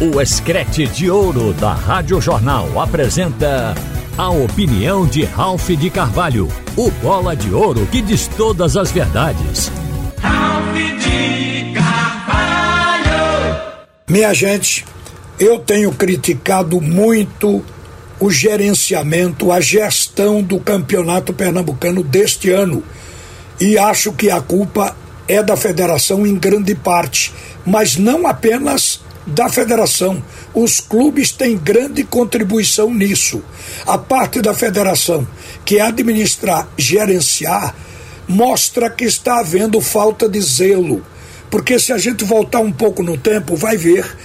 O Escrete de Ouro da Rádio Jornal apresenta a opinião de Ralph de Carvalho, o bola de ouro que diz todas as verdades. Ralph de Carvalho! Minha gente, eu tenho criticado muito o gerenciamento, a gestão do campeonato pernambucano deste ano. E acho que a culpa é da federação em grande parte, mas não apenas da federação. Os clubes têm grande contribuição nisso. A parte da federação, que é administrar, gerenciar, mostra que está havendo falta de zelo. Porque se a gente voltar um pouco no tempo, vai ver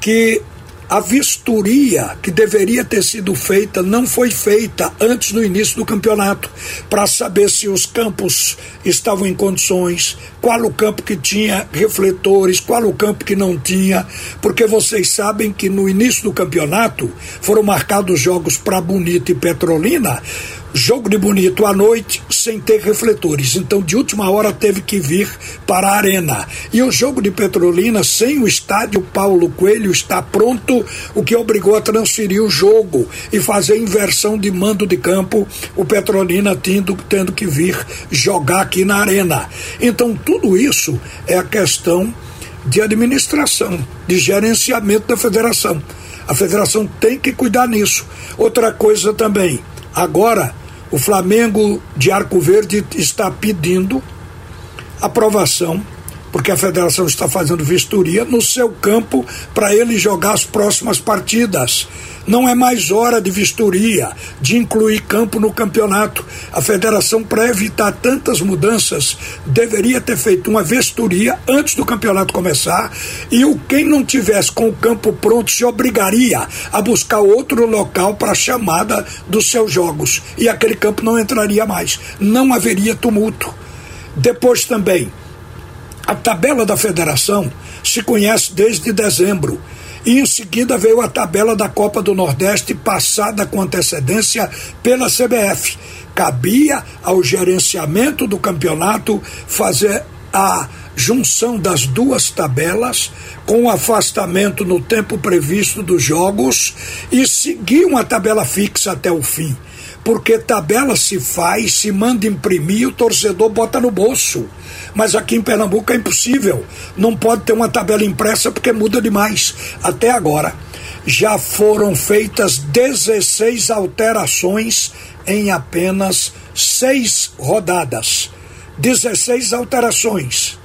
que a vistoria que deveria ter sido feita não foi feita antes do início do campeonato, para saber se os campos estavam em condições, qual o campo que tinha refletores, qual o campo que não tinha, porque vocês sabem que no início do campeonato foram marcados jogos para Bonito e Petrolina jogo de bonito à noite sem ter refletores. Então, de última hora, teve que vir para a arena. E o jogo de Petrolina, sem o estádio Paulo Coelho, está pronto, o que obrigou a transferir o jogo e fazer inversão de mando de campo, o Petrolina tendo, tendo que vir jogar aqui na arena. Então, tudo isso é a questão de administração, de gerenciamento da federação. A federação tem que cuidar nisso. Outra coisa também, agora o Flamengo de Arco Verde está pedindo aprovação, porque a federação está fazendo vistoria no seu campo para ele jogar as próximas partidas. Não é mais hora de vistoria, de incluir campo no campeonato. A federação, para evitar tantas mudanças, deveria ter feito uma vistoria antes do campeonato começar e o quem não tivesse com o campo pronto se obrigaria a buscar outro local para a chamada dos seus jogos e aquele campo não entraria mais. Não haveria tumulto. Depois também, a tabela da federação se conhece desde dezembro e em seguida veio a tabela da Copa do Nordeste passada com antecedência pela CBF. Cabia ao gerenciamento do campeonato fazer a junção das duas tabelas com o afastamento no tempo previsto dos jogos e seguir uma tabela fixa até o fim porque tabela se faz, se manda imprimir, o torcedor bota no bolso. Mas aqui em Pernambuco é impossível. Não pode ter uma tabela impressa porque muda demais. Até agora, já foram feitas 16 alterações em apenas seis rodadas. 16 alterações.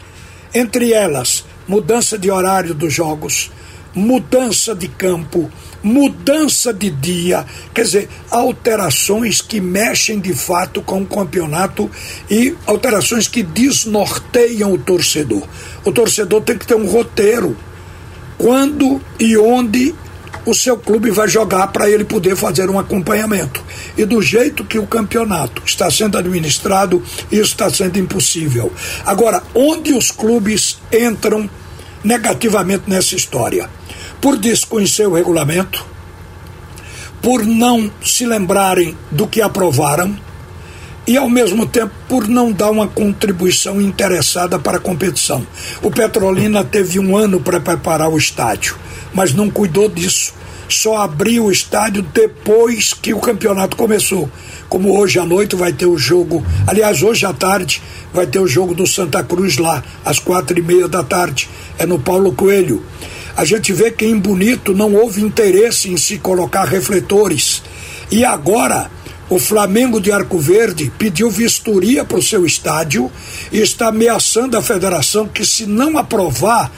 Entre elas, mudança de horário dos jogos, mudança de campo, mudança de dia, quer dizer, alterações que mexem de fato com o campeonato e alterações que desnorteiam o torcedor. O torcedor tem que ter um roteiro. Quando e onde o seu clube vai jogar para ele poder fazer um acompanhamento. E do jeito que o campeonato está sendo administrado, isso está sendo impossível. Agora, onde os clubes entram negativamente nessa história? Por desconhecer o regulamento, por não se lembrarem do que aprovaram e, ao mesmo tempo, por não dar uma contribuição interessada para a competição. O Petrolina teve um ano para preparar o estádio, mas não cuidou disso. Só abriu o estádio depois que o campeonato começou. Como hoje à noite vai ter o jogo, aliás, hoje à tarde vai ter o jogo do Santa Cruz lá, às quatro e meia da tarde. É no Paulo Coelho a gente vê que em Bonito não houve interesse em se colocar refletores. E agora o Flamengo de Arco Verde pediu vistoria para o seu estádio e está ameaçando a federação que, se não aprovar,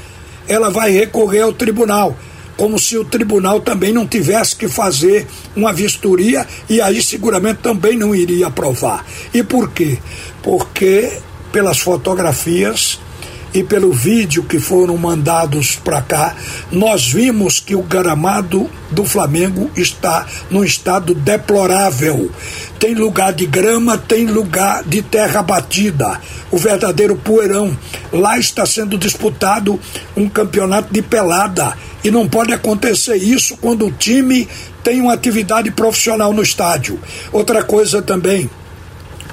ela vai recorrer ao tribunal. Como se o tribunal também não tivesse que fazer uma vistoria e aí seguramente também não iria aprovar. E por quê? Porque pelas fotografias e pelo vídeo que foram mandados para cá, nós vimos que o gramado do Flamengo está num estado deplorável. Tem lugar de grama, tem lugar de terra batida, o verdadeiro poeirão. Lá está sendo disputado um campeonato de pelada e não pode acontecer isso quando o time tem uma atividade profissional no estádio. Outra coisa também,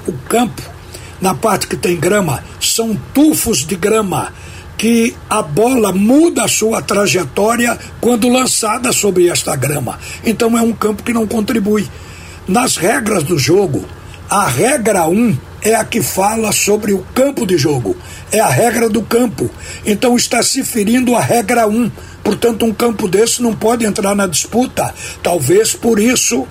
o campo na parte que tem grama, são tufos de grama. que a bola muda a sua trajetória quando lançada sobre esta grama. Então é um campo que não contribui. Nas regras do jogo, a regra 1 um é a que fala sobre o campo de jogo, é a regra do campo. Então está se ferindo a regra 1. Um. Portanto, um campo desse não pode entrar na disputa. Talvez por isso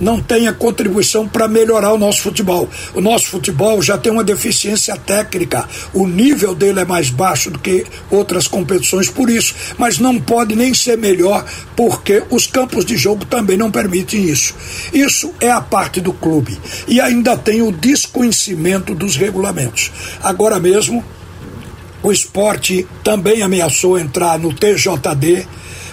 não tenha contribuição para melhorar o nosso futebol. O nosso futebol já tem uma deficiência técnica, o nível dele é mais baixo do que outras competições por isso, mas não pode nem ser melhor porque os campos de jogo também não permitem isso. Isso é a parte do clube. E ainda tem o desconhecimento dos regulamentos. Agora mesmo, o esporte também ameaçou entrar no TJD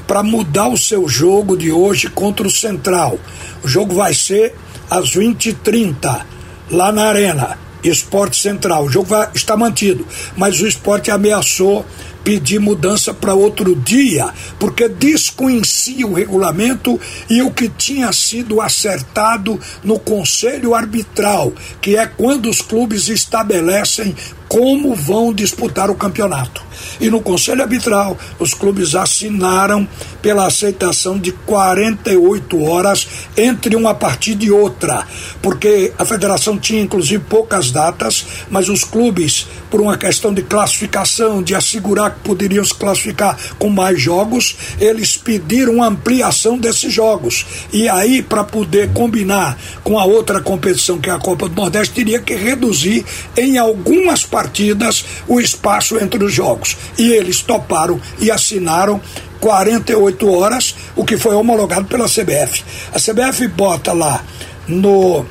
para mudar o seu jogo de hoje contra o Central. O jogo vai ser às 20h30, lá na Arena. Esporte Central. O jogo vai estar mantido, mas o esporte ameaçou pedir mudança para outro dia, porque desconhecia o regulamento e o que tinha sido acertado no conselho arbitral, que é quando os clubes estabelecem como vão disputar o campeonato. E no Conselho Arbitral, os clubes assinaram pela aceitação de 48 horas entre uma partida e outra, porque a federação tinha inclusive poucas datas, mas os clubes, por uma questão de classificação, de assegurar que poderiam se classificar com mais jogos, eles pediram ampliação desses jogos. E aí, para poder combinar com a outra competição, que é a Copa do Nordeste, teria que reduzir em algumas partidas partidas o espaço entre os jogos. E eles toparam e assinaram 48 horas, o que foi homologado pela CBF. A CBF bota lá no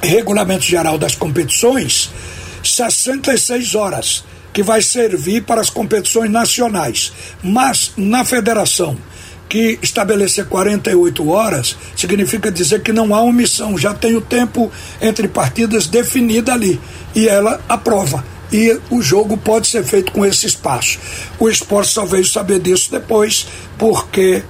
regulamento geral das competições 66 horas, que vai servir para as competições nacionais. Mas na federação que estabelecer 48 horas significa dizer que não há omissão, já tem o tempo entre partidas definida ali e ela aprova. E o jogo pode ser feito com esse espaço. O esporte só veio saber disso depois, porque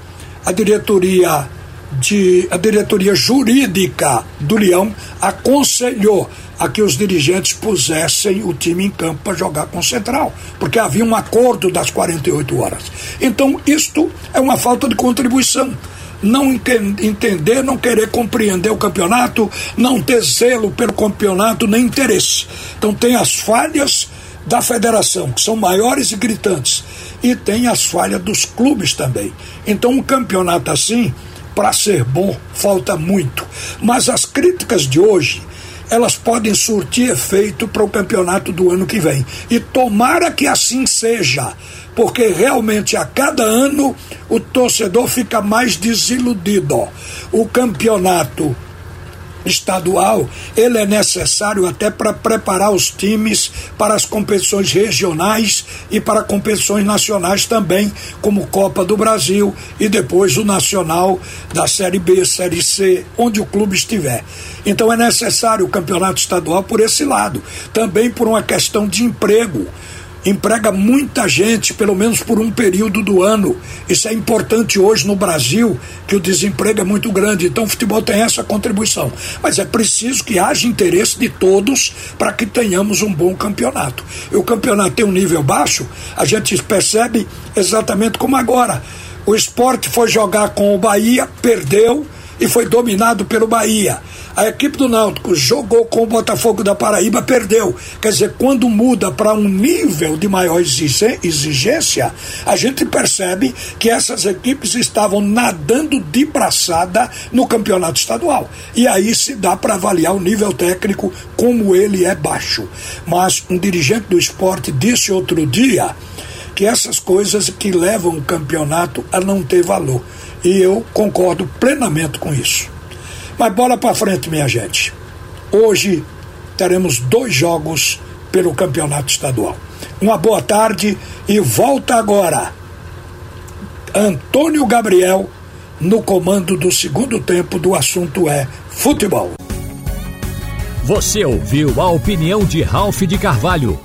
a diretoria de a diretoria jurídica do Leão aconselhou a que os dirigentes pusessem o time em campo para jogar com o Central, porque havia um acordo das 48 horas. Então, isto é uma falta de contribuição. Não entender, não querer compreender o campeonato, não ter zelo pelo campeonato, nem interesse. Então, tem as falhas da federação, que são maiores e gritantes, e tem as falhas dos clubes também. Então, um campeonato assim, para ser bom, falta muito. Mas as críticas de hoje elas podem surtir efeito para o campeonato do ano que vem. E tomara que assim seja, porque realmente a cada ano o torcedor fica mais desiludido. O campeonato estadual, ele é necessário até para preparar os times para as competições regionais e para competições nacionais também, como Copa do Brasil e depois o Nacional da Série B, Série C, onde o clube estiver. Então é necessário o campeonato estadual por esse lado, também por uma questão de emprego emprega muita gente, pelo menos por um período do ano. Isso é importante hoje no Brasil, que o desemprego é muito grande. Então o futebol tem essa contribuição. Mas é preciso que haja interesse de todos para que tenhamos um bom campeonato. E o campeonato tem um nível baixo, a gente percebe exatamente como agora. O esporte foi jogar com o Bahia, perdeu e foi dominado pelo Bahia. A equipe do Náutico jogou com o Botafogo da Paraíba, perdeu. Quer dizer, quando muda para um nível de maior exigência, a gente percebe que essas equipes estavam nadando de braçada no campeonato estadual. E aí se dá para avaliar o nível técnico como ele é baixo. Mas um dirigente do esporte disse outro dia que essas coisas que levam o campeonato a não ter valor. E eu concordo plenamente com isso. Mas bola para frente, minha gente. Hoje teremos dois jogos pelo campeonato estadual. Uma boa tarde e volta agora. Antônio Gabriel no comando do segundo tempo do assunto é futebol. Você ouviu a opinião de Ralph de Carvalho